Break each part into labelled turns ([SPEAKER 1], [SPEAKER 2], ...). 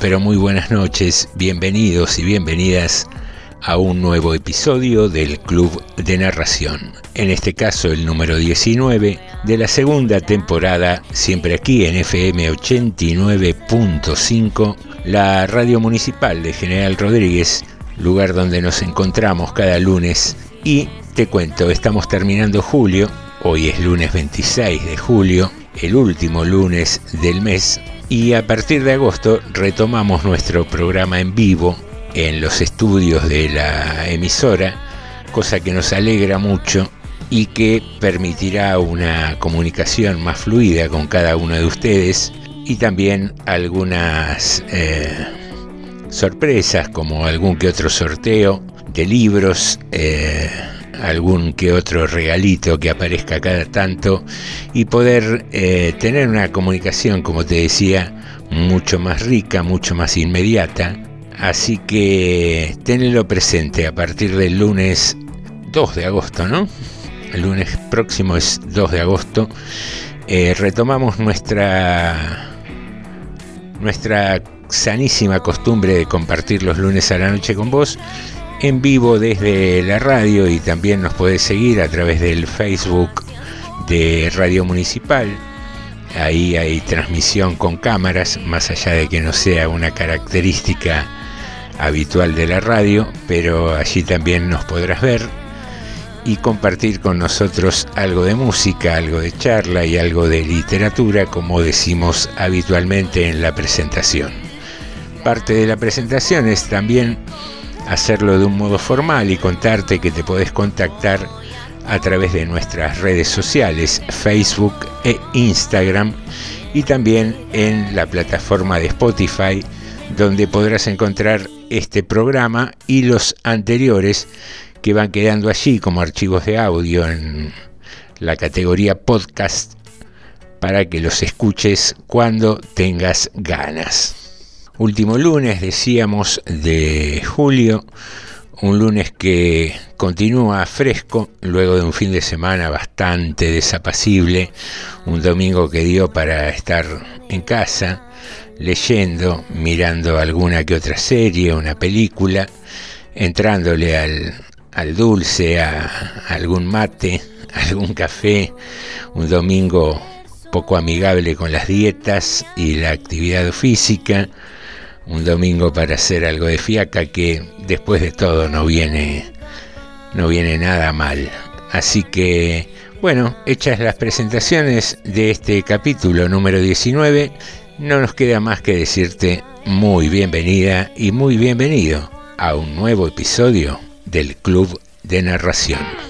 [SPEAKER 1] Pero muy buenas noches, bienvenidos y bienvenidas a un nuevo episodio del Club de Narración. En este caso el número 19 de la segunda temporada, siempre aquí en FM 89.5, la radio municipal de General Rodríguez, lugar donde nos encontramos cada lunes. Y te cuento, estamos terminando julio, hoy es lunes 26 de julio, el último lunes del mes, y a partir de agosto retomamos nuestro programa en vivo en los estudios de la emisora, cosa que nos alegra mucho y que permitirá una comunicación más fluida con cada uno de ustedes y también algunas eh, sorpresas como algún que otro sorteo de libros, eh, algún que otro regalito que aparezca cada tanto y poder eh, tener una comunicación, como te decía, mucho más rica, mucho más inmediata. Así que tenelo presente a partir del lunes 2 de agosto, ¿no? El lunes próximo es 2 de agosto. Eh, retomamos nuestra nuestra sanísima costumbre de compartir los lunes a la noche con vos en vivo desde la radio y también nos podés seguir a través del Facebook de Radio Municipal. Ahí hay transmisión con cámaras, más allá de que no sea una característica habitual de la radio, pero allí también nos podrás ver y compartir con nosotros algo de música, algo de charla y algo de literatura, como decimos habitualmente en la presentación. Parte de la presentación es también hacerlo de un modo formal y contarte que te podés contactar a través de nuestras redes sociales, Facebook e Instagram, y también en la plataforma de Spotify, donde podrás encontrar este programa y los anteriores que van quedando allí como archivos de audio en la categoría podcast para que los escuches cuando tengas ganas. Último lunes, decíamos, de julio, un lunes que continúa fresco luego de un fin de semana bastante desapacible, un domingo que dio para estar en casa, leyendo, mirando alguna que otra serie, una película, entrándole al, al dulce, a, a algún mate, a algún café, un domingo poco amigable con las dietas y la actividad física, un domingo para hacer algo de fiaca que después de todo no viene no viene nada mal. Así que bueno, hechas las presentaciones de este capítulo número 19, no nos queda más que decirte muy bienvenida y muy bienvenido a un nuevo episodio del Club de Narración.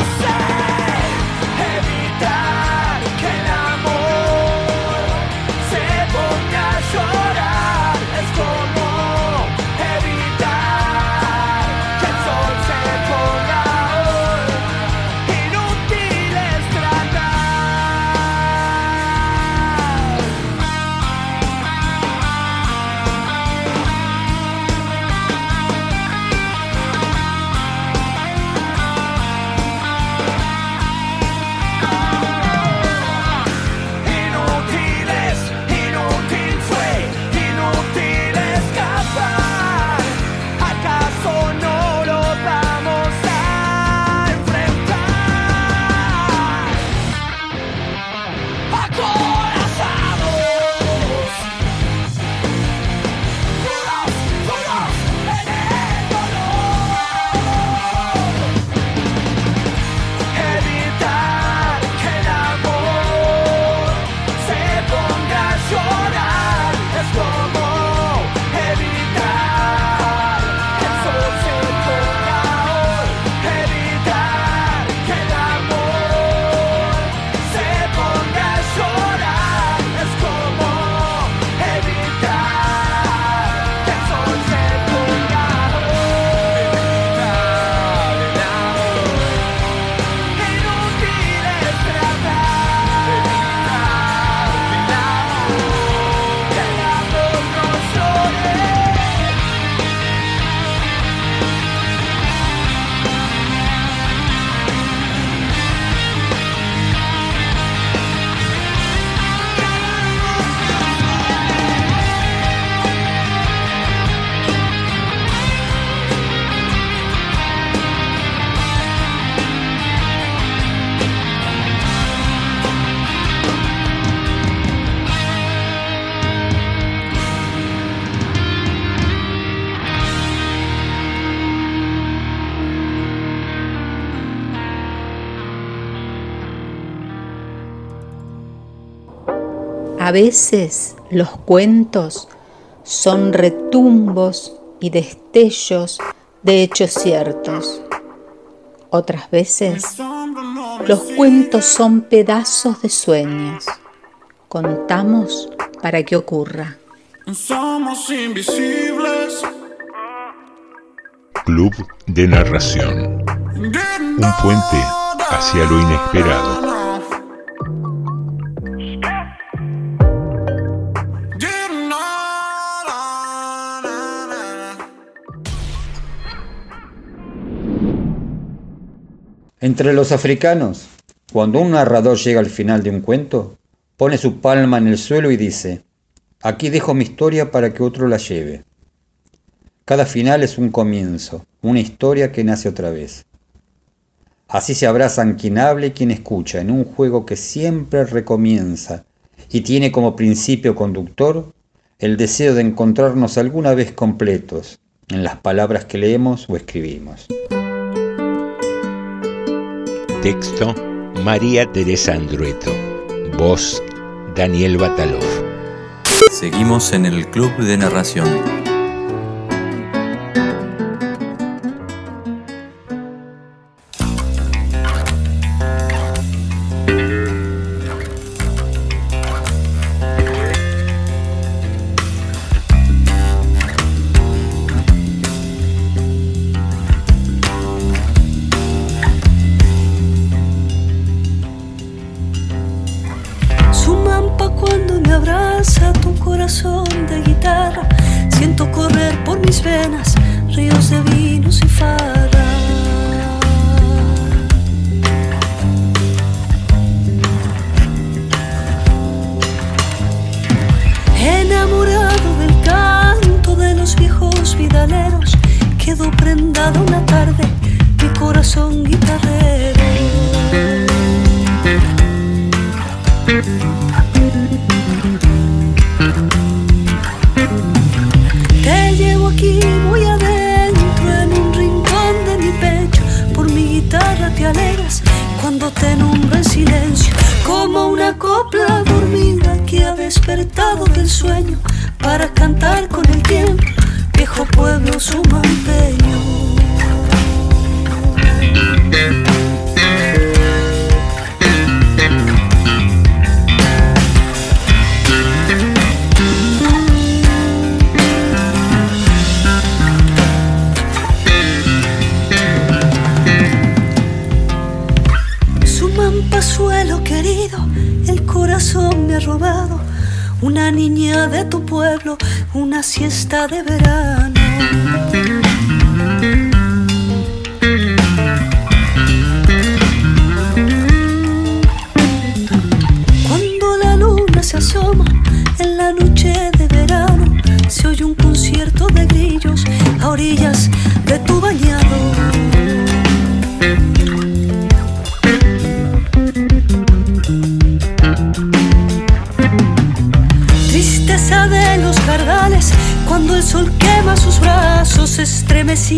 [SPEAKER 2] veces los cuentos son retumbos y destellos de hechos ciertos. Otras veces los cuentos son pedazos de sueños. Contamos para que ocurra.
[SPEAKER 3] Somos invisibles.
[SPEAKER 1] Club de Narración. Un puente hacia lo inesperado.
[SPEAKER 4] Entre los africanos, cuando un narrador llega al final de un cuento, pone su palma en el suelo y dice, aquí dejo mi historia para que otro la lleve. Cada final es un comienzo, una historia que nace otra vez. Así se abrazan quien habla y quien escucha en un juego que siempre recomienza y tiene como principio conductor el deseo de encontrarnos alguna vez completos en las palabras que leemos o escribimos.
[SPEAKER 1] Texto María Teresa Andrueto. Voz Daniel Batalov.
[SPEAKER 5] Seguimos en el Club de Narración.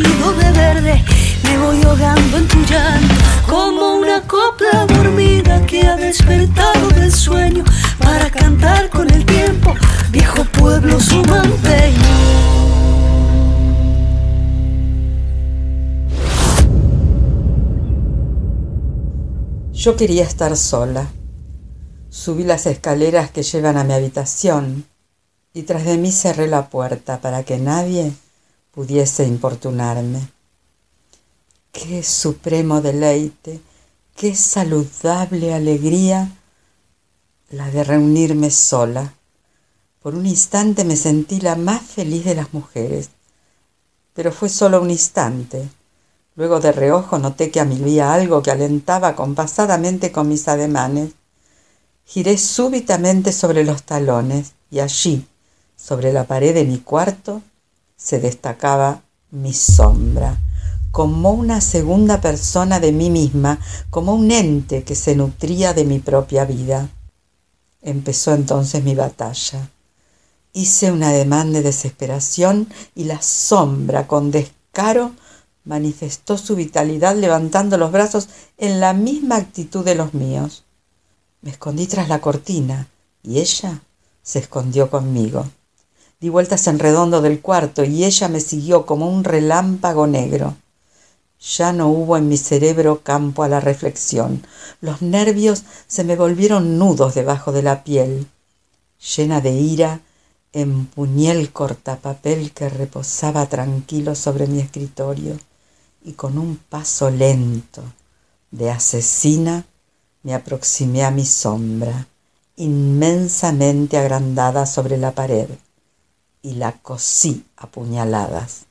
[SPEAKER 6] De verde, me voy ahogando en tu llanto, como una copla dormida que ha despertado del sueño para cantar con el tiempo, viejo pueblo sumanteño.
[SPEAKER 7] Yo quería estar sola. Subí las escaleras que llevan a mi habitación y tras de mí cerré la puerta para que nadie pudiese importunarme. Qué supremo deleite, qué saludable alegría la de reunirme sola. Por un instante me sentí la más feliz de las mujeres, pero fue solo un instante. Luego de reojo noté que a mí había algo que alentaba compasadamente con mis ademanes. Giré súbitamente sobre los talones y allí, sobre la pared de mi cuarto, se destacaba mi sombra, como una segunda persona de mí misma, como un ente que se nutría de mi propia vida. Empezó entonces mi batalla. Hice un ademán de desesperación y la sombra, con descaro, manifestó su vitalidad levantando los brazos en la misma actitud de los míos. Me escondí tras la cortina y ella se escondió conmigo. Di vueltas en redondo del cuarto y ella me siguió como un relámpago negro. Ya no hubo en mi cerebro campo a la reflexión. Los nervios se me volvieron nudos debajo de la piel. Llena de ira, empuñé el cortapapel que reposaba tranquilo sobre mi escritorio y con un paso lento de asesina me aproximé a mi sombra, inmensamente agrandada sobre la pared, y la cosí a puñaladas.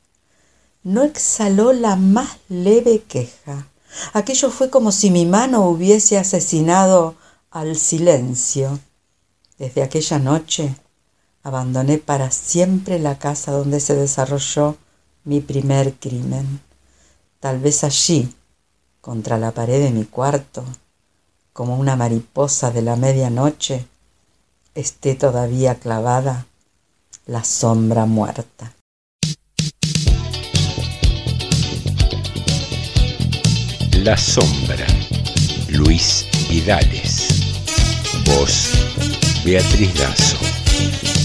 [SPEAKER 7] No exhaló la más leve queja. Aquello fue como si mi mano hubiese asesinado al silencio. Desde aquella noche abandoné para siempre la casa donde se desarrolló mi primer crimen. Tal vez allí, contra la pared de mi cuarto, como una mariposa de la medianoche, esté todavía clavada la sombra muerta.
[SPEAKER 1] La sombra, Luis Vidales. Voz, Beatriz Dazo.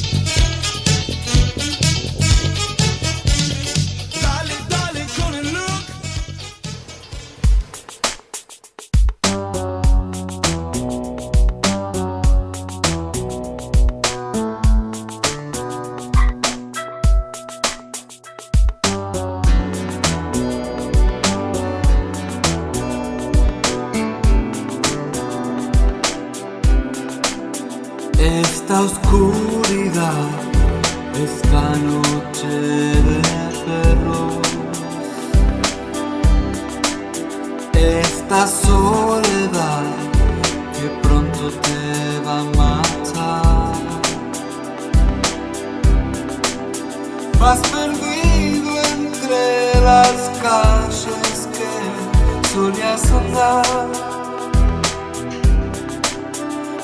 [SPEAKER 3] Que solías andar.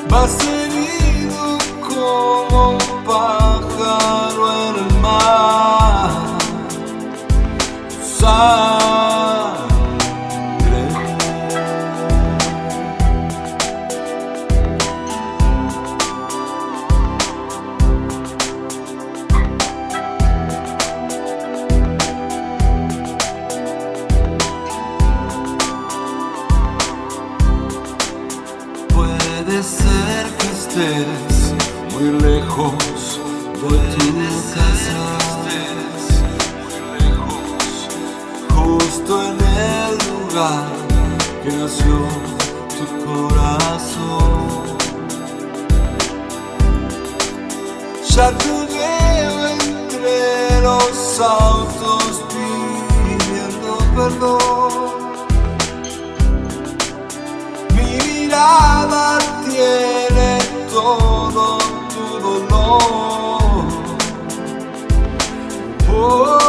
[SPEAKER 3] Vas herido como un pájaro en el mar. Sangre. Que nació tu corazón. Ya te entre los autos pidiendo perdón. Mi mirada tiene todo tu dolor. Oh,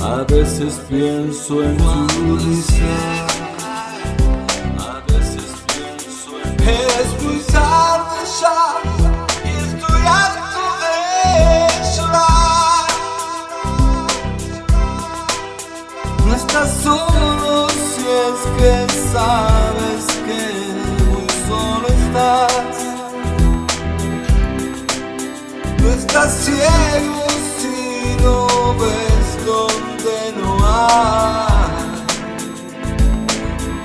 [SPEAKER 3] a veces pienso en tu risa. A veces pienso en Es muy tarde ya y estoy harto de llorar. No estás solo si es que sabes que muy solo estás. No estás ciego ves donde no hay.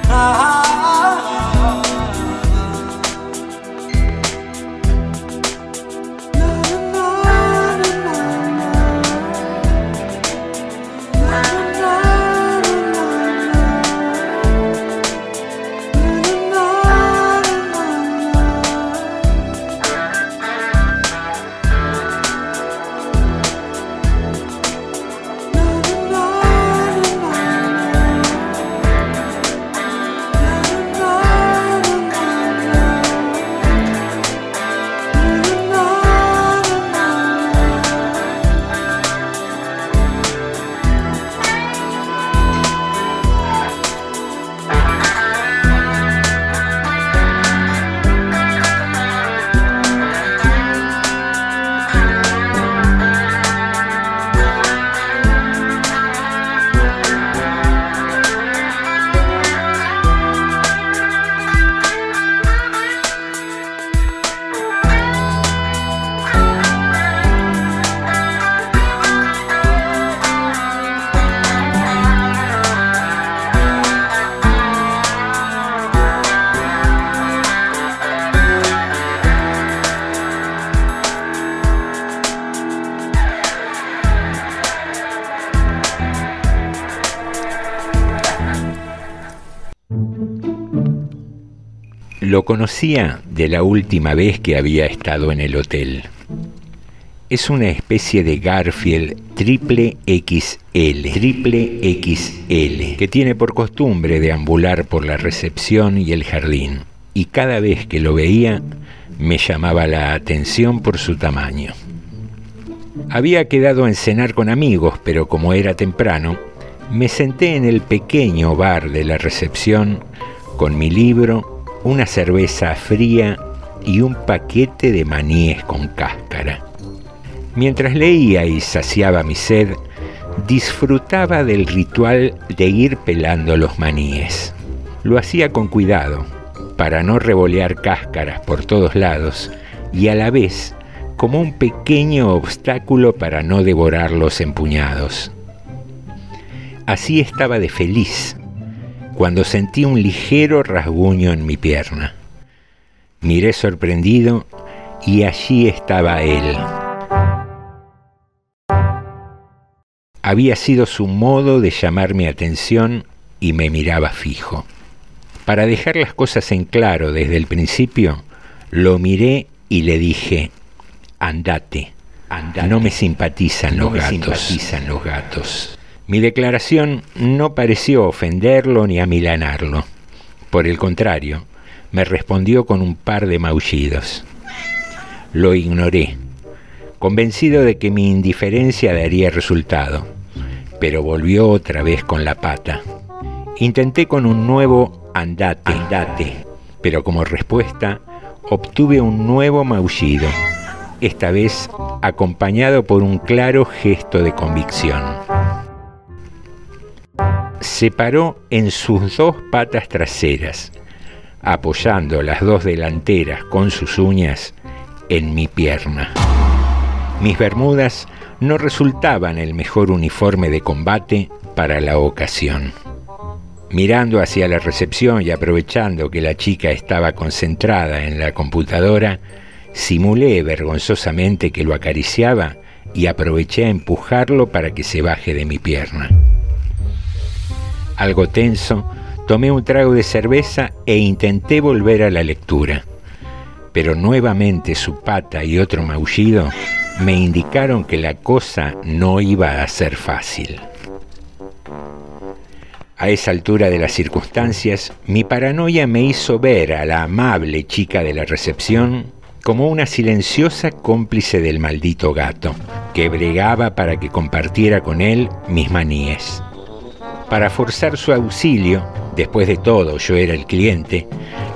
[SPEAKER 3] Ah,
[SPEAKER 1] Lo conocía de la última vez que había estado en el hotel. Es una especie de Garfield triple XL, triple XL, que tiene por costumbre deambular por la recepción y el jardín. Y cada vez que lo veía, me llamaba la atención por su tamaño. Había quedado en cenar con amigos, pero como era temprano, me senté en el pequeño bar de la recepción con mi libro, una cerveza fría y un paquete de maníes con cáscara. Mientras leía y saciaba mi sed, disfrutaba del ritual de ir pelando los maníes. Lo hacía con cuidado, para no revolear cáscaras por todos lados y a la vez como un pequeño obstáculo para no devorar los empuñados. Así estaba de feliz cuando sentí un ligero rasguño en mi pierna. Miré sorprendido y allí estaba él. Había sido su modo de llamar mi atención y me miraba fijo. Para dejar las cosas en claro desde el principio, lo miré y le dije, andate, andate. no me simpatizan, los, gatos. simpatizan los gatos. Mi declaración no pareció ofenderlo ni amilanarlo. Por el contrario, me respondió con un par de maullidos. Lo ignoré, convencido de que mi indiferencia daría resultado, pero volvió otra vez con la pata. Intenté con un nuevo andate, andate, pero como respuesta obtuve un nuevo maullido, esta vez acompañado por un claro gesto de convicción. Se paró en sus dos patas traseras, apoyando las dos delanteras con sus uñas en mi pierna. Mis bermudas no resultaban el mejor uniforme de combate para la ocasión. Mirando hacia la recepción y aprovechando que la chica estaba concentrada en la computadora, simulé vergonzosamente que lo acariciaba y aproveché a empujarlo para que se baje de mi pierna. Algo tenso, tomé un trago de cerveza e intenté volver a la lectura pero nuevamente su pata y otro maullido me indicaron que la cosa no iba a ser fácil. A esa altura de las circunstancias, mi paranoia me hizo ver a la amable chica de la recepción como una silenciosa cómplice del maldito gato, que bregaba para que compartiera con él mis maníes. Para forzar su auxilio, después de todo yo era el cliente,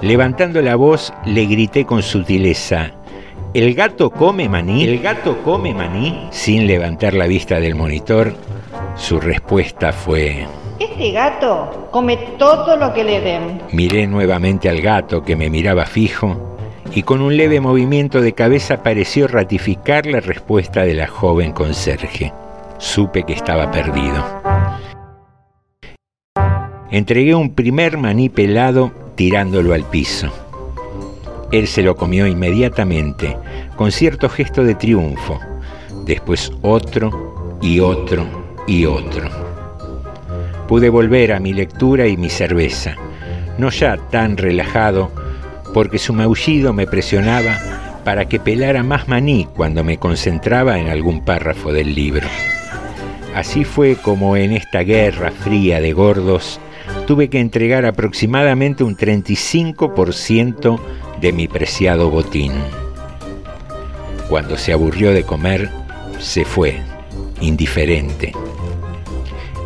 [SPEAKER 1] Levantando la voz, le grité con sutileza, ¿El gato come maní? ¿El gato come maní? Sin levantar la vista del monitor, su respuesta fue...
[SPEAKER 8] Este gato come todo lo que le den.
[SPEAKER 1] Miré nuevamente al gato que me miraba fijo y con un leve movimiento de cabeza pareció ratificar la respuesta de la joven conserje. Supe que estaba perdido. Entregué un primer maní pelado tirándolo al piso. Él se lo comió inmediatamente, con cierto gesto de triunfo, después otro y otro y otro. Pude volver a mi lectura y mi cerveza, no ya tan relajado, porque su maullido me presionaba para que pelara más maní cuando me concentraba en algún párrafo del libro. Así fue como en esta guerra fría de gordos tuve que entregar aproximadamente un 35% de mi preciado botín. Cuando se aburrió de comer, se fue, indiferente.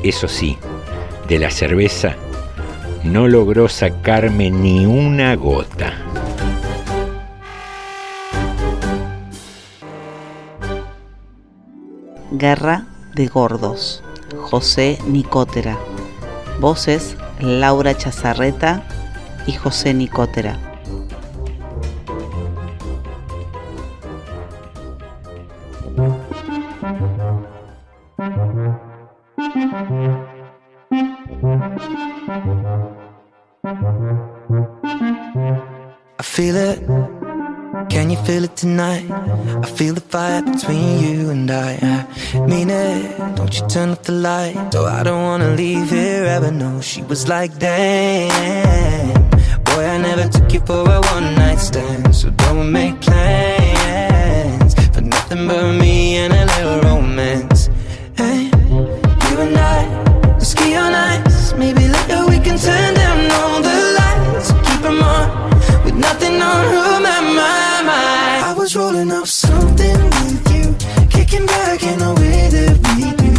[SPEAKER 1] Eso sí, de la cerveza no logró sacarme ni una gota.
[SPEAKER 9] Guerra de Gordos. José Nicotera. Voces Laura Chazarreta y José Nicotera.
[SPEAKER 10] Tonight? I feel the fire between you and I. I mean it. Don't you turn off the light? So I don't wanna leave here ever. No, she was like, damn. Boy, I never took you for a one night stand. So don't make plans for nothing but me and a little romance. Hey, you and I, let's ski on ice. Maybe later we can turn down all the lights. Keep 'em on with nothing on who my mind. Rolling up something with you, kicking back in the way that we do.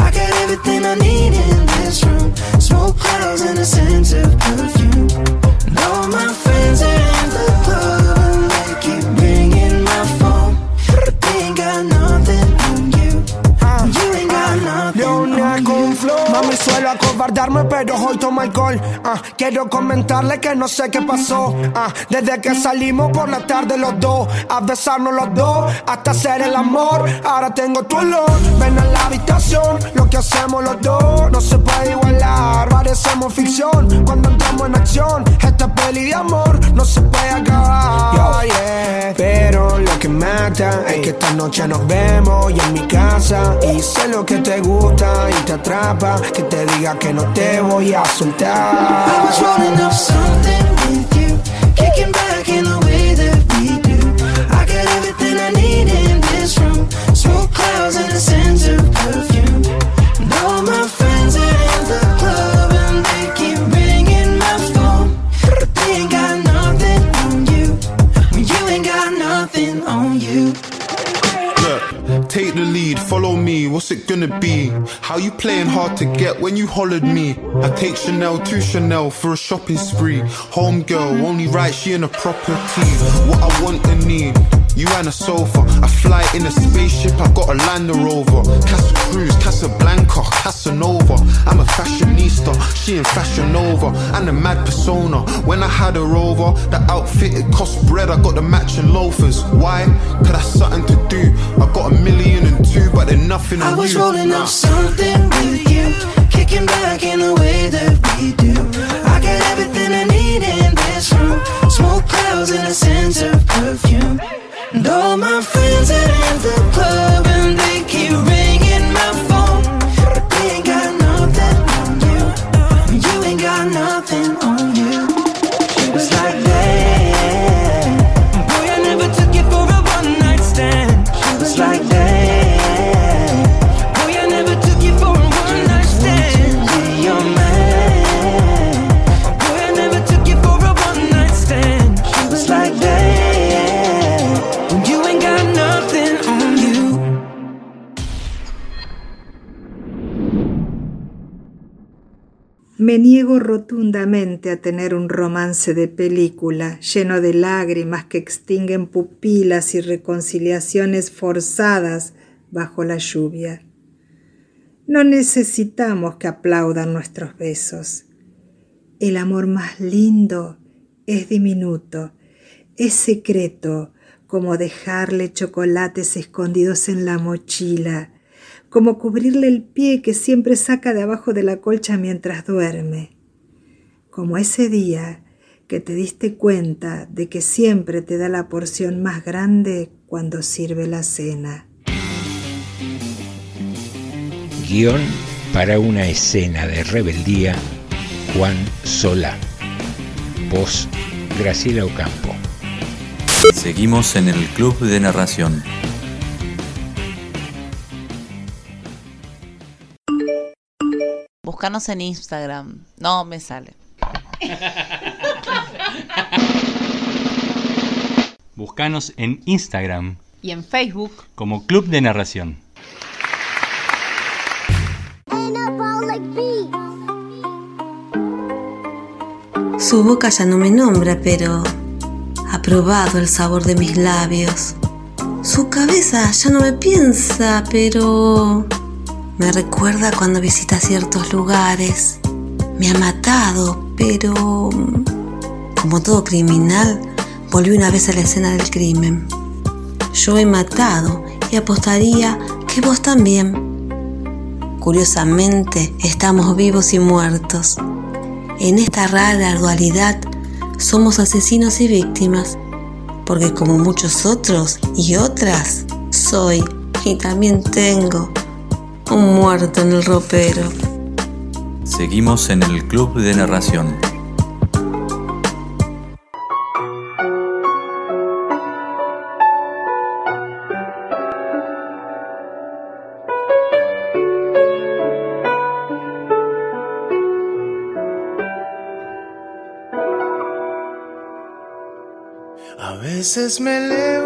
[SPEAKER 10] I got everything I need in this room smoke clouds and a sense of perfume. All my
[SPEAKER 3] suelo acobardarme, pero hoy tomo alcohol. Ah, quiero comentarle que no sé qué pasó. Ah, desde que salimos por la tarde los dos, a besarnos los dos, hasta hacer el amor. Ahora tengo tu olor. Ven a la habitación, lo que hacemos los dos no se puede igualar. Parecemos ficción cuando entramos en acción. Esta peli de amor no se puede acabar. Yo, yeah. Pero lo que mata es que esta noche nos vemos y en mi casa. Y sé lo que te gusta y te atrapa. Que te diga que no te voy a soltar.
[SPEAKER 10] I was rolling up something with you, kicking back in the way that we do. I got everything I need in this room, smoke clouds and a of perfume.
[SPEAKER 11] What's it gonna be? How you playing hard to get when you hollered me? I take Chanel to Chanel for a shopping spree. Home girl, only right, she in a property. What I want and need. You and a sofa, I fly in a spaceship, I got a Land Rover. Casa Cruz, Casablanca, Casanova. I'm a fashionista, she in Fashion Nova. And a mad persona. When I had her over, the outfit it cost bread, I got the matching loafers. Why? Cause that's something to do. I got a million and two, but they're nothing
[SPEAKER 10] I was
[SPEAKER 11] you.
[SPEAKER 10] rolling up something with you, kicking back in the way that we do. I got everything I need in this room, smoke clouds and a sense of perfume. And all my friends are in the club
[SPEAKER 12] Me niego rotundamente a tener un romance de película lleno de lágrimas que extinguen pupilas y reconciliaciones forzadas bajo la lluvia. No necesitamos que aplaudan nuestros besos. El amor más lindo es diminuto, es secreto, como dejarle chocolates escondidos en la mochila, como cubrirle el pie que siempre saca de abajo de la colcha mientras duerme, como ese día que te diste cuenta de que siempre te da la porción más grande cuando sirve la cena.
[SPEAKER 1] Guión para una escena de rebeldía, Juan Solá. Voz, Graciela Ocampo.
[SPEAKER 5] Seguimos en el Club de Narración.
[SPEAKER 9] Búscanos en Instagram. No me sale.
[SPEAKER 13] Búscanos en Instagram
[SPEAKER 9] Y en Facebook.
[SPEAKER 13] como Club de Narración.
[SPEAKER 14] Su boca ya no me nombra, pero ha probado el sabor de mis labios. Su cabeza ya no me piensa, pero me recuerda cuando visita ciertos lugares. Me ha matado, pero como todo criminal, volvió una vez a la escena del crimen. Yo he matado y apostaría que vos también. Curiosamente, estamos vivos y muertos. En esta rara dualidad somos asesinos y víctimas, porque como muchos otros y otras, soy y también tengo un muerto en el ropero.
[SPEAKER 5] Seguimos en el Club de Narración.
[SPEAKER 15] A veces me elevo,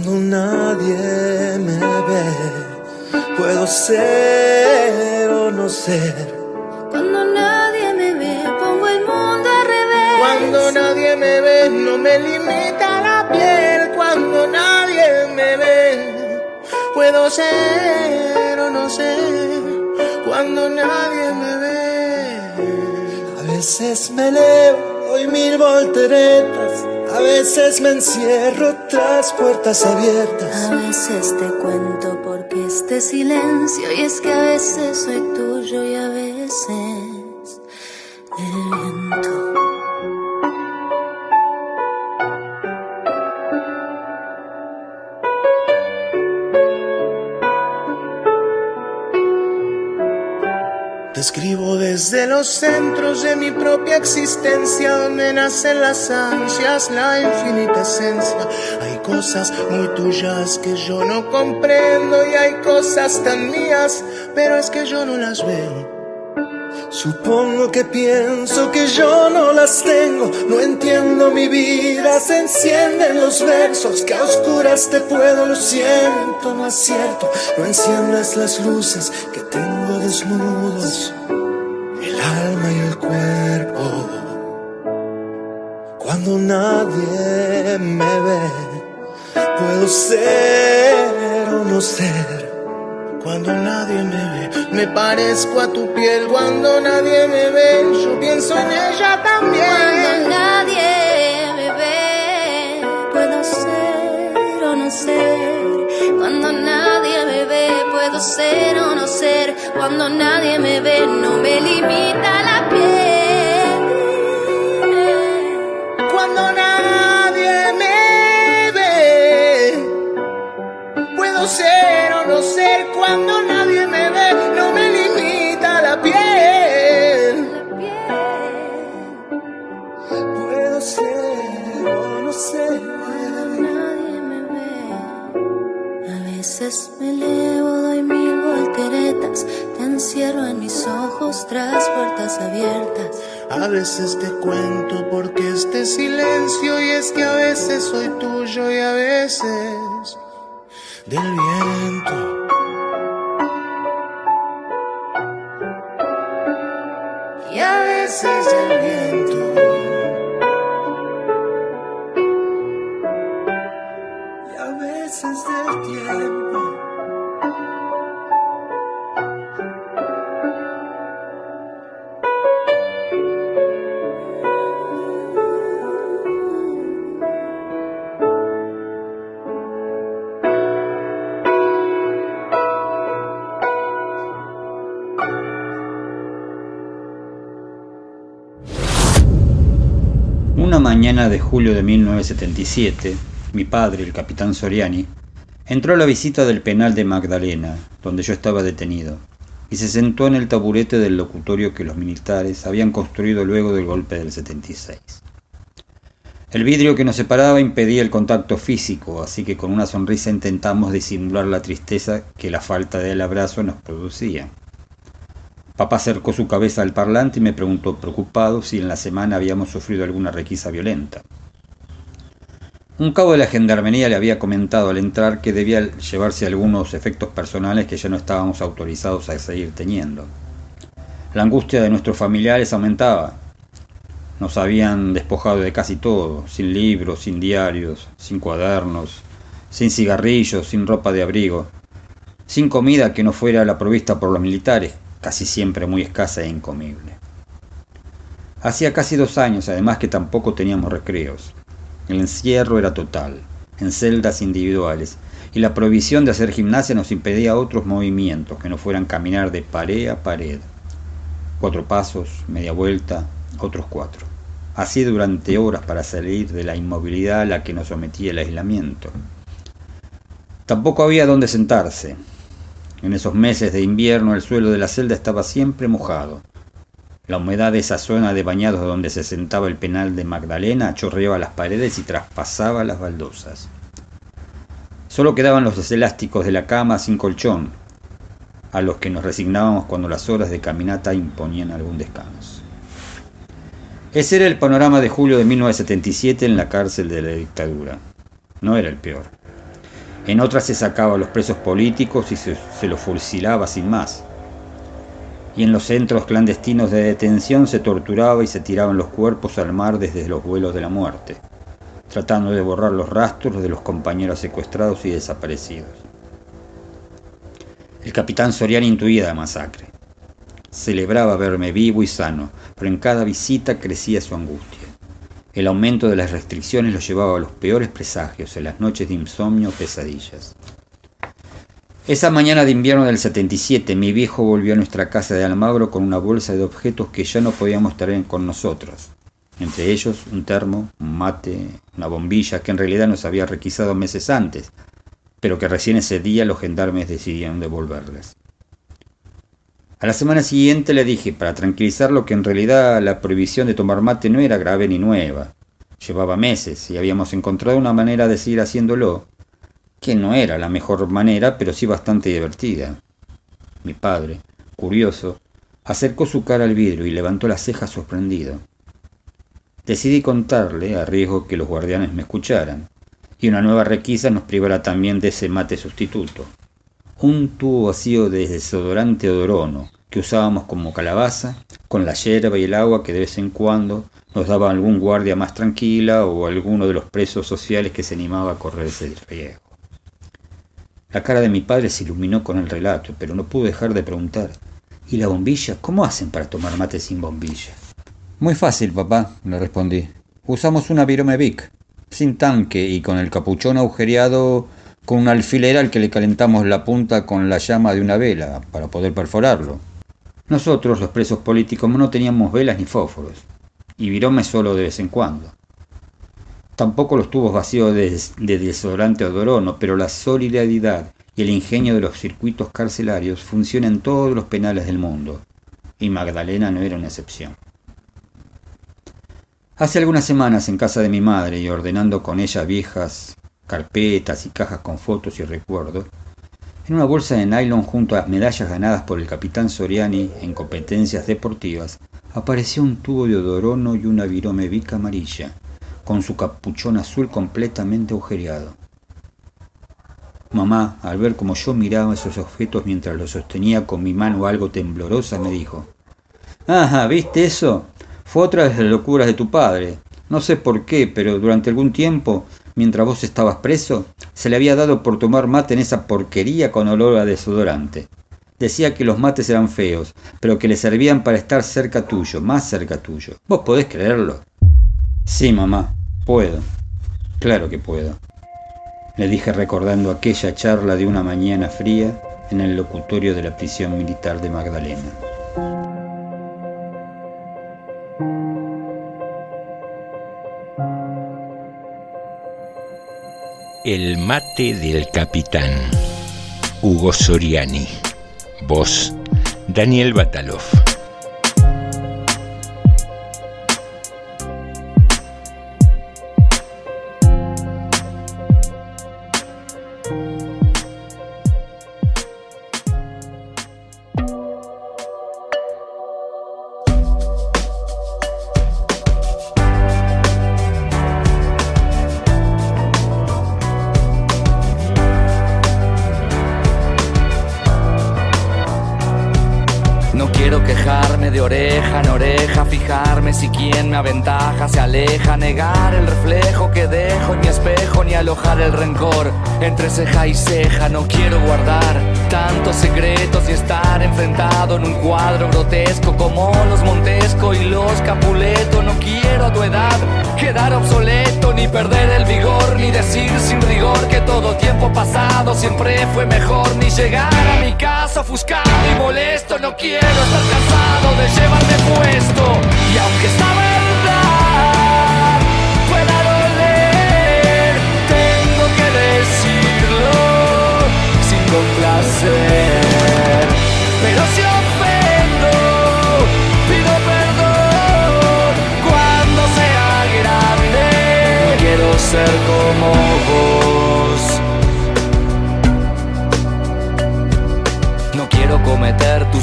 [SPEAKER 15] Cuando nadie me ve, puedo ser o no ser.
[SPEAKER 16] Cuando nadie me ve, pongo el mundo al revés.
[SPEAKER 15] Cuando nadie me ve, no me limita la piel. Cuando nadie me ve, puedo ser o no ser. Cuando nadie me ve, a veces me leo, doy mil volteretas. A veces me encierro tras puertas abiertas.
[SPEAKER 16] A veces te cuento porque este silencio y es que a veces soy tuyo y a veces
[SPEAKER 15] Te escribo desde los centros de mi propia existencia, donde nacen las ansias, la infinita esencia. Hay cosas muy tuyas que yo no comprendo y hay cosas tan mías, pero es que yo no las veo. Supongo que pienso que yo no las tengo, no entiendo mi vida, se encienden los versos, que a oscuras te puedo, lo siento, no es cierto, no enciendas las luces que tengo desnudos, el alma y el cuerpo. Cuando nadie me ve, puedo ser o no ser. Cuando nadie me ve, me parezco a tu piel. Cuando nadie me ve, yo pienso en ella también.
[SPEAKER 16] Cuando nadie me ve, puedo ser o no ser. Cuando nadie puedo ser o no ser. Cuando nadie me ve, no me limita la piel.
[SPEAKER 15] Cuando nadie me ve, puedo ser o no ser. Cuando nadie me ve, no me
[SPEAKER 16] ojos tras puertas abiertas.
[SPEAKER 15] A veces te cuento porque este silencio y es que a veces soy tuyo y a veces del viento.
[SPEAKER 4] Mañana de julio de 1977, mi padre, el capitán Soriani, entró a la visita del penal de Magdalena, donde yo estaba detenido, y se sentó en el taburete del locutorio que los militares habían construido luego del golpe del 76. El vidrio que nos separaba impedía el contacto físico, así que con una sonrisa intentamos disimular la tristeza que la falta del abrazo nos producía. Papá acercó su cabeza al parlante y me preguntó preocupado si en la semana habíamos sufrido alguna requisa violenta. Un cabo de la gendarmería le había comentado al entrar que debía llevarse algunos efectos personales que ya no estábamos autorizados a seguir teniendo. La angustia de nuestros familiares aumentaba. Nos habían despojado de casi todo, sin libros, sin diarios, sin cuadernos, sin cigarrillos, sin ropa de abrigo, sin comida que no fuera la provista por los militares, casi siempre muy escasa e incomible. Hacía casi dos años, además que tampoco teníamos recreos. El encierro era total, en celdas individuales, y la prohibición de hacer gimnasia nos impedía otros movimientos que no fueran caminar de pared a pared. Cuatro pasos, media vuelta, otros cuatro. Así durante horas para salir de la inmovilidad a la que nos sometía el aislamiento. Tampoco había dónde sentarse. En esos meses de invierno el suelo de la celda estaba siempre mojado. La humedad de esa zona de bañados donde se sentaba el penal de Magdalena chorreaba las paredes y traspasaba las baldosas. Solo quedaban los elásticos de la cama sin colchón, a los que nos resignábamos cuando las horas de caminata imponían algún descanso. Ese era el panorama de julio de 1977 en la cárcel de la dictadura. No era el peor. En otras se sacaba a los presos políticos y se, los fusilaba sin más. Y en los centros clandestinos de detención se torturaba y se tiraban los cuerpos al mar desde los vuelos de la muerte, tratando de borrar los rastros de los compañeros secuestrados y desaparecidos. El capitán Soriano intuía la masacre. Celebraba verme vivo y sano, pero en cada visita crecía su angustia. El aumento de las restricciones lo llevaba a los peores presagios, en las noches de insomnio pesadillas. Esa mañana de invierno del 77, mi viejo volvió a nuestra casa de Almagro con una bolsa de objetos que ya no podíamos traer con nosotros. Entre ellos un termo, un mate, una bombilla que en realidad nos había requisado meses antes, pero que recién ese día los gendarmes decidieron devolverles. A la semana siguiente le dije, para tranquilizarlo, que en realidad la prohibición de tomar mate no era grave ni nueva. Llevaba meses y habíamos encontrado una manera de seguir haciéndolo, que no era la mejor manera, pero sí bastante divertida. Mi padre, curioso, acercó su cara al vidrio y levantó las cejas sorprendido. Decidí contarle, a riesgo que los guardianes me escucharan, y una nueva requisa nos privara también de ese mate sustituto un tubo vacío de desodorante odorono que usábamos como calabaza, con la hierba y el agua que de vez en cuando nos daba algún guardia más tranquila o alguno de los presos sociales que se animaba a correr ese riesgo. La cara de mi padre se iluminó con el relato, pero no pude dejar de preguntar, ¿y la bombilla? ¿Cómo hacen para tomar mate sin bombilla? Muy fácil, papá, le respondí. Usamos una Viromevic, sin tanque y con el capuchón agujereado con un alfiler al que le calentamos la punta con la llama de una vela para poder perforarlo. Nosotros, los presos políticos, no teníamos velas ni fósforos, y virome solo de vez en cuando. Tampoco los tubos vacíos de, de desodorante odorono, pero la solidaridad y el ingenio de los circuitos carcelarios funcionan en todos los penales del mundo, y Magdalena no era una excepción. Hace algunas semanas en casa de mi madre y ordenando con ella viejas carpetas y cajas con fotos y recuerdos, en una bolsa de nylon junto a medallas ganadas por el capitán Soriani en competencias deportivas, apareció un tubo de odorono y una viromevica amarilla, con su capuchón azul completamente agujereado. Mamá, al ver cómo yo miraba esos objetos mientras los sostenía con mi mano algo temblorosa, me dijo, Ajá, ¿viste eso? Fue otra de las locuras de tu padre. No sé por qué, pero durante algún tiempo mientras vos estabas preso, se le había dado por tomar mate en esa porquería con olor a desodorante. Decía que los mates eran feos, pero que le servían para estar cerca tuyo, más cerca tuyo. ¿Vos podés creerlo? Sí, mamá, puedo. Claro que puedo. Le dije recordando aquella charla de una mañana fría en el locutorio de la prisión militar de Magdalena.
[SPEAKER 1] El mate del capitán. Hugo Soriani. Voz. Daniel Batalov.
[SPEAKER 17] Negar el reflejo que dejo en mi espejo, ni alojar el rencor entre ceja y ceja. No quiero guardar tantos secretos y estar enfrentado en un cuadro grotesco como los Montesco y los Capuleto. No quiero a tu edad quedar obsoleto, ni perder el vigor, ni decir sin rigor que todo tiempo pasado siempre fue mejor, ni llegar a mi casa ofuscado y molesto. No quiero estar cansado de llevarme puesto, y aunque esta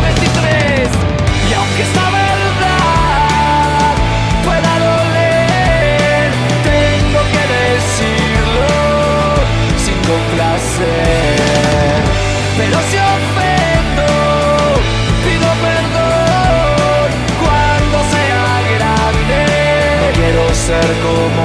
[SPEAKER 17] 23. Y aunque esta verdad pueda doler, tengo que decirlo sin complacer. Pero si ofendo, pido perdón cuando sea grande. No quiero ser como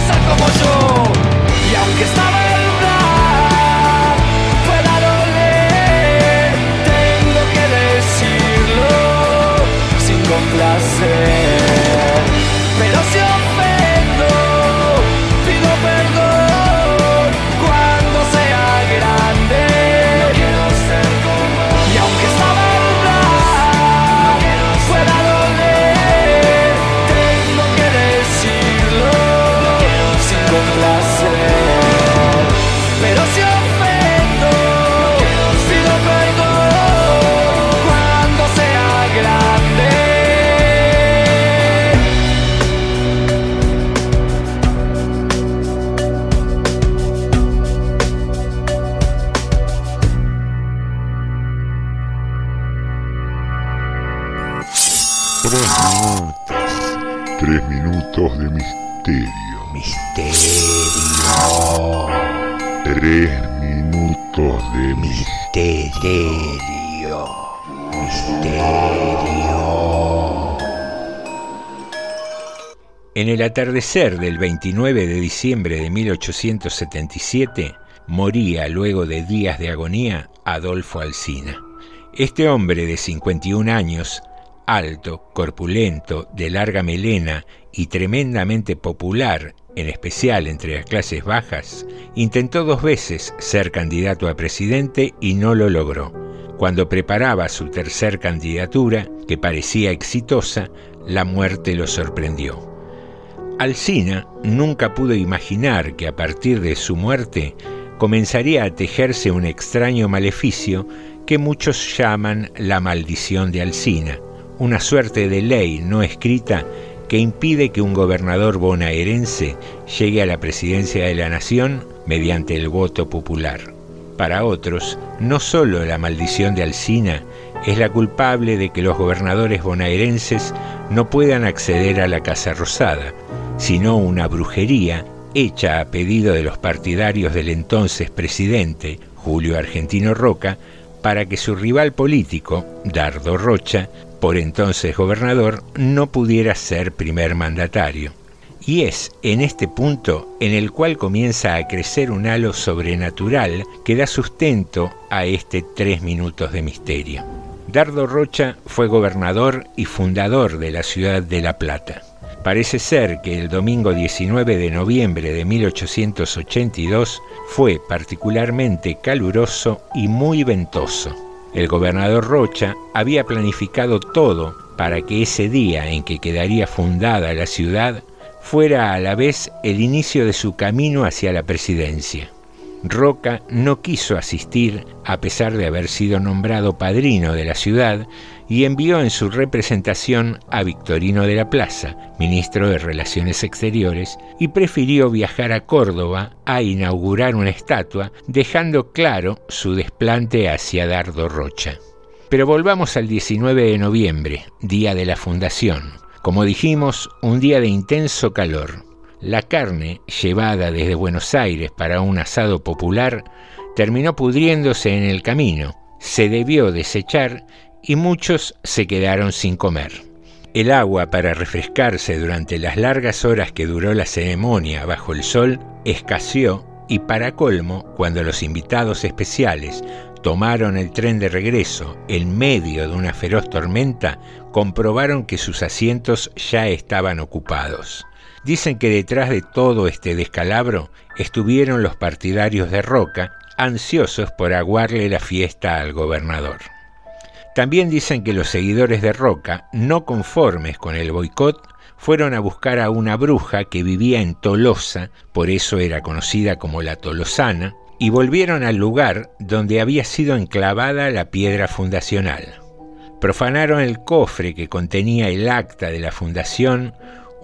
[SPEAKER 17] ser como yo. Y aunque esta
[SPEAKER 1] En el atardecer del 29 de diciembre de 1877 moría luego de días de agonía Adolfo Alsina. Este hombre de 51 años, alto, corpulento, de larga melena y tremendamente popular, en especial entre las clases bajas, intentó dos veces ser candidato a presidente y no lo logró. Cuando preparaba su tercer candidatura, que parecía exitosa, la muerte lo sorprendió. Alsina nunca pudo imaginar que a partir de su muerte comenzaría a tejerse un extraño maleficio que muchos llaman la maldición de Alsina, una suerte de ley no escrita que impide que un gobernador bonaerense llegue a la presidencia de la nación mediante el voto popular. Para otros, no solo la maldición de Alcina es la culpable de que los gobernadores bonaerenses no puedan acceder a la Casa Rosada, sino una brujería hecha a pedido de los partidarios del entonces presidente, Julio Argentino Roca, para que su rival político, Dardo Rocha, por entonces gobernador, no pudiera ser primer mandatario. Y es en este punto en el cual comienza a crecer un halo sobrenatural que da sustento a este tres minutos de misterio. Dardo Rocha fue gobernador y fundador de la ciudad de La Plata. Parece ser que el domingo 19 de noviembre de 1882 fue particularmente caluroso y muy ventoso. El gobernador Rocha había planificado todo para que ese día en que quedaría fundada la ciudad fuera a la vez el inicio de su camino hacia la presidencia. Roca no quiso asistir a pesar de haber sido nombrado padrino de la ciudad y envió en su representación a Victorino de la Plaza, ministro de Relaciones Exteriores, y prefirió viajar a Córdoba a inaugurar una estatua, dejando claro su desplante hacia Dardo Rocha. Pero volvamos al 19 de noviembre, día de la fundación. Como dijimos, un día de intenso calor. La carne, llevada desde Buenos Aires para un asado popular, terminó pudriéndose en el camino, se debió desechar y muchos se quedaron sin comer. El agua para refrescarse durante las largas horas que duró la ceremonia bajo el sol escaseó y para colmo, cuando los invitados especiales tomaron el tren de regreso en medio de una feroz tormenta, comprobaron que sus asientos ya estaban ocupados. Dicen que detrás de todo este descalabro estuvieron los partidarios de Roca, ansiosos por aguarle la fiesta al gobernador. También dicen que los seguidores de Roca, no conformes con el boicot, fueron a buscar a una bruja que vivía en Tolosa, por eso era conocida como la Tolosana, y volvieron al lugar donde había sido enclavada la piedra fundacional. Profanaron el cofre que contenía el acta de la fundación,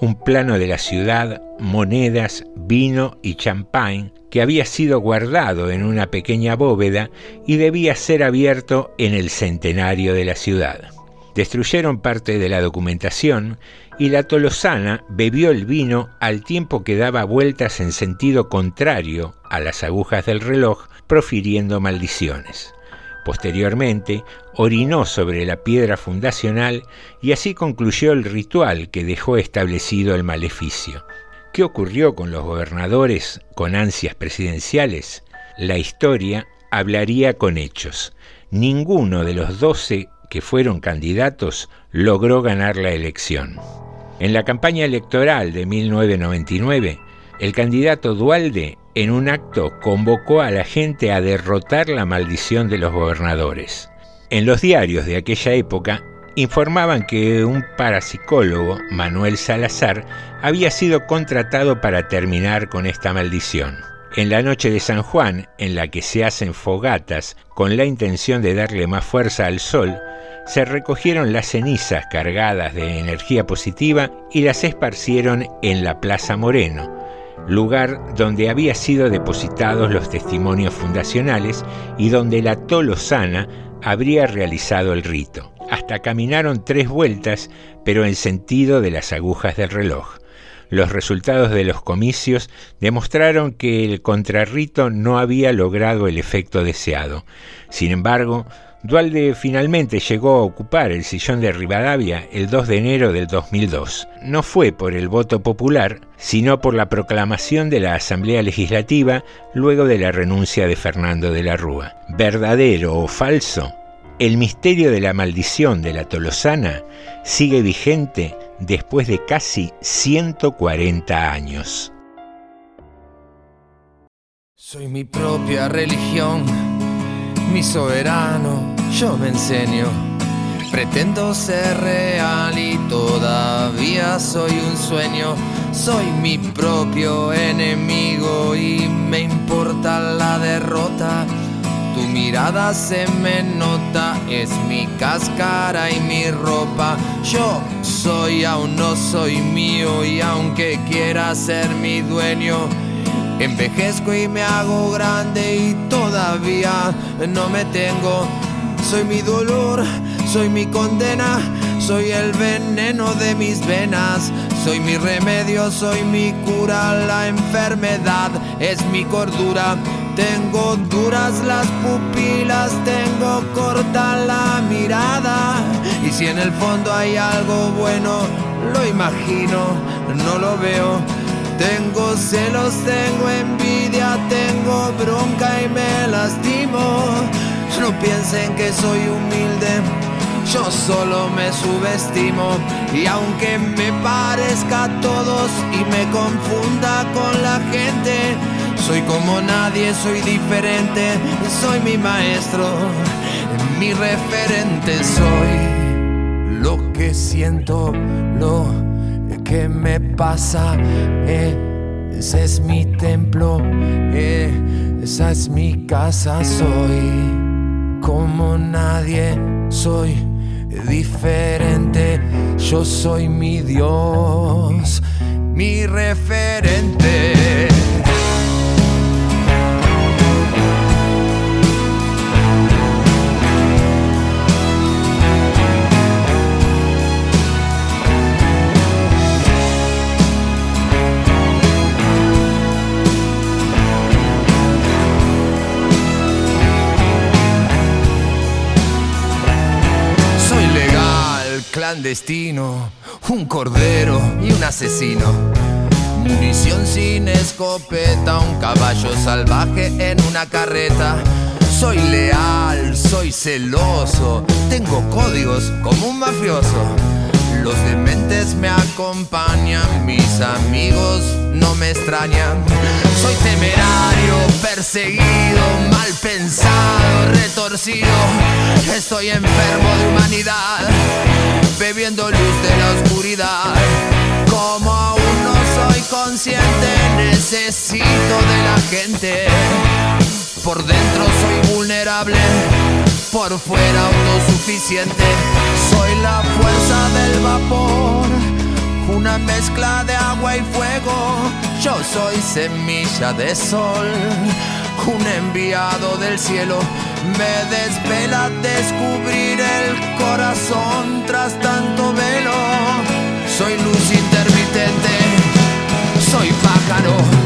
[SPEAKER 1] un plano de la ciudad, monedas, vino y champán que había sido guardado en una pequeña bóveda y debía ser abierto en el centenario de la ciudad. Destruyeron parte de la documentación y la tolosana bebió el vino al tiempo que daba vueltas en sentido contrario a las agujas del reloj, profiriendo maldiciones. Posteriormente, orinó sobre la piedra fundacional y así concluyó el ritual que dejó establecido el maleficio. ¿Qué ocurrió con los gobernadores con ansias presidenciales? La historia hablaría con hechos. Ninguno de los doce que fueron candidatos logró ganar la elección. En la campaña electoral de 1999, el candidato Dualde en un acto convocó a la gente a derrotar la maldición de los gobernadores. En los diarios de aquella época informaban que un parapsicólogo, Manuel Salazar, había sido contratado para terminar con esta maldición. En la noche de San Juan, en la que se hacen fogatas con la intención de darle más fuerza al sol, se recogieron las cenizas cargadas de energía positiva y las esparcieron en la Plaza Moreno, lugar donde había sido depositados los testimonios fundacionales y donde la Tolosana habría realizado el rito. Hasta caminaron tres vueltas, pero en sentido de las agujas del reloj. Los resultados de los comicios demostraron que el contrarrito no había logrado el efecto deseado. Sin embargo, Dualde finalmente llegó a ocupar el sillón de Rivadavia el 2 de enero del 2002. No fue por el voto popular, sino por la proclamación de la Asamblea Legislativa luego de la renuncia de Fernando de la Rúa. ¿Verdadero o falso? El misterio de la maldición de la Tolosana sigue vigente después de casi 140 años.
[SPEAKER 18] Soy mi propia religión, mi soberano yo me enseño. Pretendo ser real y todavía soy un sueño. Soy mi propio enemigo y me importa la derrota. Tu mirada se me nota, es mi cáscara y mi ropa. Yo soy, aún no soy mío y aunque quiera ser mi dueño, Envejezco y me hago grande y todavía no me tengo. Soy mi dolor, soy mi condena, soy el veneno de mis venas. Soy mi remedio, soy mi cura, la enfermedad es mi cordura. Tengo duras las pupilas, tengo corta la mirada. Y si en el fondo hay algo bueno, lo imagino, no lo veo. Tengo celos, tengo envidia, tengo bronca y me lastimo. No piensen que soy humilde, yo solo me subestimo. Y aunque me parezca a todos y me confunda con la gente, soy como nadie, soy diferente, soy mi maestro, mi referente, soy lo que siento, lo que me pasa. ese es mi templo, esa es mi casa, soy como nadie, soy diferente, yo soy mi Dios, mi referente. Clandestino, un cordero y un asesino. Munición sin escopeta, un caballo salvaje en una carreta. Soy leal, soy celoso, tengo códigos como un mafioso. Los dementes me acompañan, mis amigos no me extrañan. Soy temerario, perseguido, mal pensado, retorcido. Estoy enfermo de humanidad, bebiendo luz de la oscuridad. Como aún no soy consciente, necesito de la gente. Por dentro soy vulnerable, por fuera autosuficiente. Soy la fuerza del vapor, una mezcla de agua y fuego. Yo soy semilla de sol, un enviado del cielo. Me desvela descubrir el corazón tras tanto velo. Soy luz intermitente, soy pájaro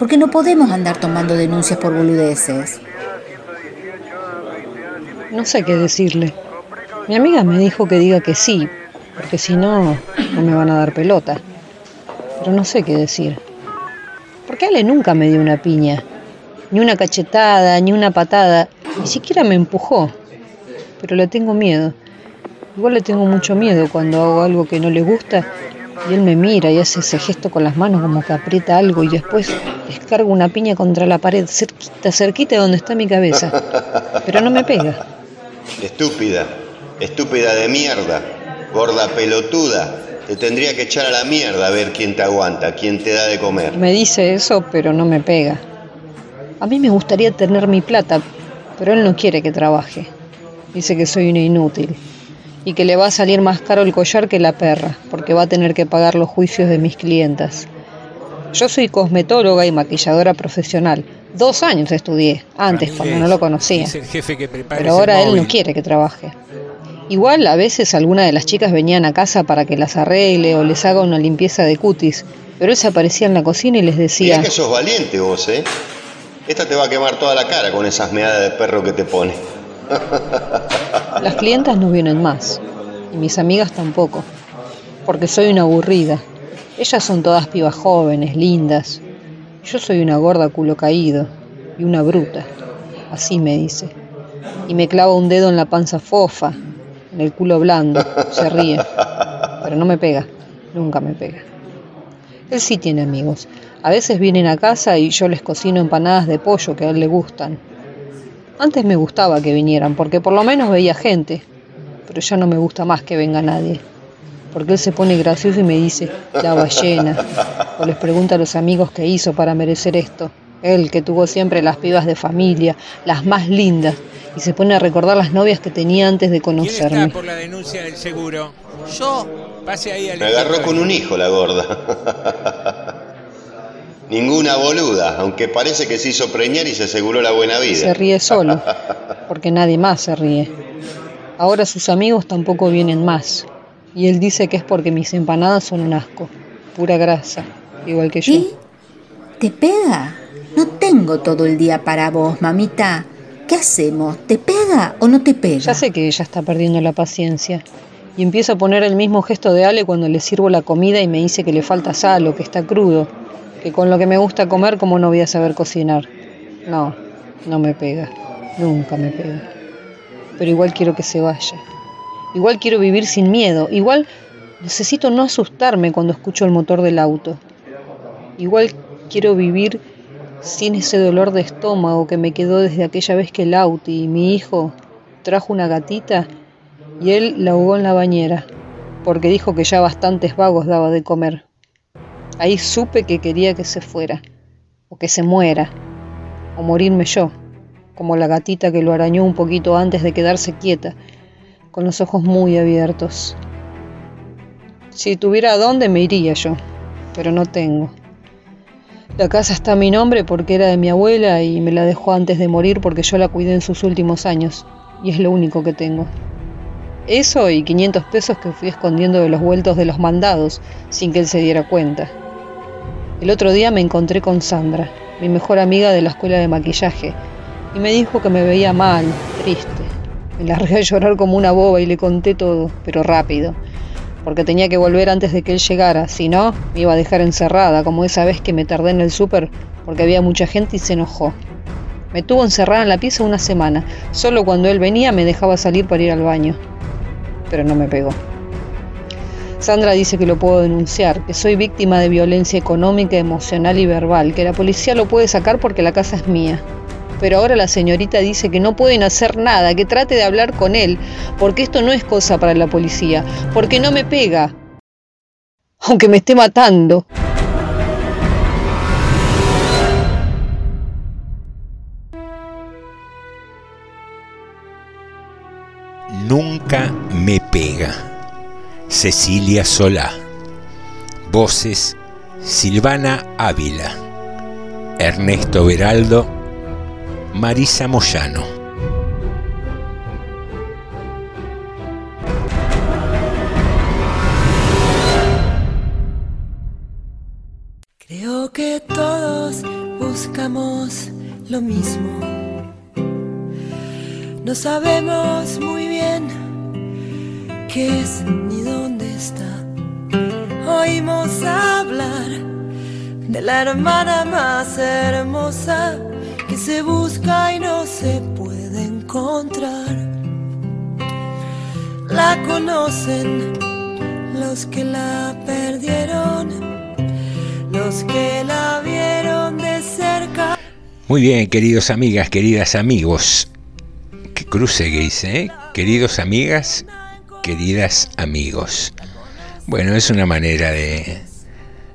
[SPEAKER 2] porque no podemos andar tomando denuncias por boludeces.
[SPEAKER 19] No sé qué decirle. Mi amiga me dijo que diga que sí, porque si no, no me van a dar pelota. Pero no sé qué decir. Porque Ale nunca me dio una piña, ni una cachetada, ni una patada, ni siquiera me empujó. Pero le tengo miedo. Igual le tengo mucho miedo cuando hago algo que no le gusta Y él me mira y hace ese gesto con las manos como que aprieta algo y después descarga una piña contra la pared, cerquita, cerquita de donde está mi cabeza. Pero no me pega.
[SPEAKER 20] Estúpida, estúpida de mierda, gorda pelotuda. Te tendría que echar a la mierda a ver quién te aguanta, quién te da de comer.
[SPEAKER 19] Me dice eso, pero no me pega. A mí me gustaría tener mi plata, pero él no quiere que trabaje. Dice que soy una inútil y que le va a salir más caro el collar que la perra, porque va a tener que pagar los juicios de mis clientas. Yo soy cosmetóloga y maquilladora profesional. Dos años estudié, antes cuando no lo conocía.
[SPEAKER 1] Es el jefe que prepara
[SPEAKER 19] Pero ahora él no quiere que trabaje. Igual a veces alguna de las chicas venían a casa para que las arregle o les haga una limpieza de cutis, pero él se aparecía en la cocina y les decía,
[SPEAKER 20] Mirá que sos valiente vos, ¿eh? Esta te va a quemar toda la cara con esas meadas de perro que te pone.
[SPEAKER 19] Las clientas no vienen más, y mis amigas tampoco, porque soy una aburrida. Ellas son todas pibas jóvenes, lindas. Yo soy una gorda culo caído y una bruta, así me dice. Y me clava un dedo en la panza fofa, en el culo blando, se ríe, pero no me pega, nunca me pega. Él sí tiene amigos. A veces vienen a casa y yo les cocino empanadas de pollo que a él le gustan. Antes me gustaba que vinieran, porque por lo menos veía gente, pero ya no me gusta más que venga nadie. Porque él se pone gracioso y me dice, la ballena. O les pregunta a los amigos qué hizo para merecer esto. Él, que tuvo siempre las pibas de familia, las más lindas, y se pone a recordar las novias que tenía antes de
[SPEAKER 1] ¿Quién
[SPEAKER 19] conocerme.
[SPEAKER 1] está por la denuncia del seguro? Yo. Pase ahí al
[SPEAKER 20] Me agarró con un hijo la gorda. Ninguna boluda, aunque parece que se hizo preñar y se aseguró la buena vida.
[SPEAKER 19] Se ríe solo, porque nadie más se ríe. Ahora sus amigos tampoco vienen más. Y él dice que es porque mis empanadas son un asco, pura grasa, igual que yo.
[SPEAKER 2] ¿Y? ¿Te pega? No tengo todo el día para vos, mamita. ¿Qué hacemos? ¿Te pega o no te pega?
[SPEAKER 19] Ya sé que ella está perdiendo la paciencia. Y empiezo a poner el mismo gesto de Ale cuando le sirvo la comida y me dice que le falta sal o que está crudo. Que con lo que me gusta comer, como no voy a saber cocinar? No, no me pega. Nunca me pega. Pero igual quiero que se vaya. Igual quiero vivir sin miedo. Igual necesito no asustarme cuando escucho el motor del auto. Igual quiero vivir sin ese dolor de estómago que me quedó desde aquella vez que el Auti, mi hijo, trajo una gatita y él la ahogó en la bañera, porque dijo que ya bastantes vagos daba de comer. Ahí supe que quería que se fuera, o que se muera, o morirme yo, como la gatita que lo arañó un poquito antes de quedarse quieta, con los ojos muy abiertos. Si tuviera dónde me iría yo, pero no tengo. La casa está a mi nombre porque era de mi abuela y me la dejó antes de morir porque yo la cuidé en sus últimos años, y es lo único que tengo. Eso y 500 pesos que fui escondiendo de los vueltos de los mandados sin que él se diera cuenta. El otro día me encontré con Sandra, mi mejor amiga de la escuela de maquillaje, y me dijo que me veía mal, triste. Me largué a llorar como una boba y le conté todo, pero rápido, porque tenía que volver antes de que él llegara, si no, me iba a dejar encerrada, como esa vez que me tardé en el súper porque había mucha gente y se enojó. Me tuvo encerrada en la pieza una semana, solo cuando él venía me dejaba salir para ir al baño, pero no me pegó. Sandra dice que lo puedo denunciar, que soy víctima de violencia económica, emocional y verbal, que la policía lo puede sacar porque la casa es mía. Pero ahora la señorita dice que no pueden hacer nada, que trate de hablar con él, porque esto no es cosa para la policía, porque no me pega. Aunque me esté matando.
[SPEAKER 1] Nunca me pega. Cecilia Solá. Voces Silvana Ávila. Ernesto Beraldo. Marisa Moyano.
[SPEAKER 6] Creo que todos buscamos lo mismo. No sabemos muy bien qué es ni está. Oímos hablar de la hermana más hermosa que se busca y no se puede encontrar. La conocen
[SPEAKER 10] los que la perdieron, los que la vieron de cerca.
[SPEAKER 1] Muy bien, queridos amigas, queridas amigos. Que cruce que hice, ¿eh? Queridos amigas, queridas amigos. Bueno, es una manera de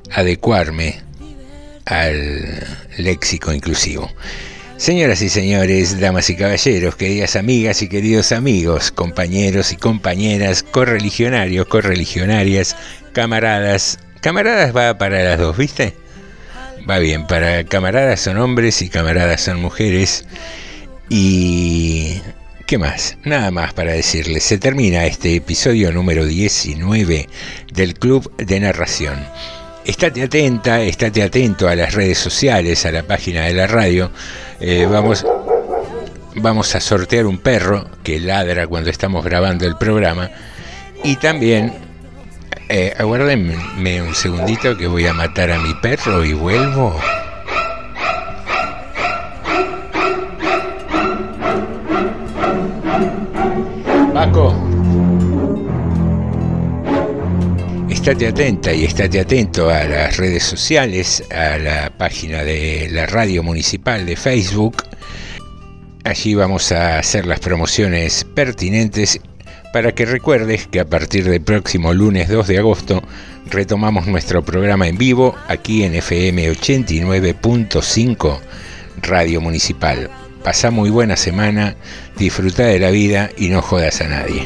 [SPEAKER 1] adecuarme al léxico inclusivo. Señoras y señores, damas y caballeros, queridas amigas y queridos amigos, compañeros y compañeras, correligionarios, correligionarias, camaradas. Camaradas va para las dos, ¿viste? Va bien, para camaradas son hombres y camaradas son mujeres. Y... ¿Qué más? Nada más para decirles. Se termina este episodio número 19 del Club de Narración. Estate atenta, estate atento a las redes sociales, a la página de la radio. Eh, vamos, vamos a sortear un perro que ladra cuando estamos grabando el programa. Y también, eh, aguárdenme un segundito que voy a matar a mi perro y vuelvo. Estate atenta y estate atento a las redes sociales, a la página de la radio municipal de Facebook. Allí vamos a hacer las promociones pertinentes para que recuerdes que a partir del próximo lunes 2 de agosto retomamos nuestro programa en vivo aquí en FM 89.5 Radio Municipal. Pasa muy buena semana, disfruta de la vida y no jodas a nadie.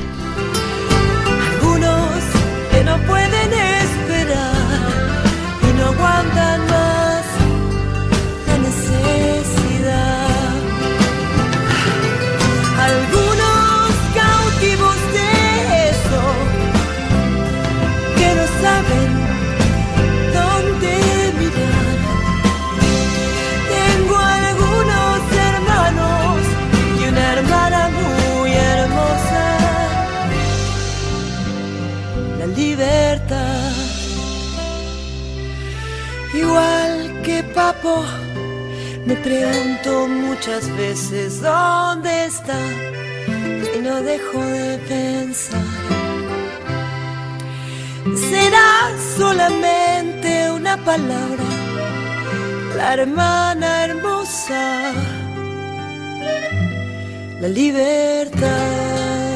[SPEAKER 10] Me pregunto muchas veces dónde está y no dejo de pensar. Será solamente una palabra, la hermana hermosa, la libertad.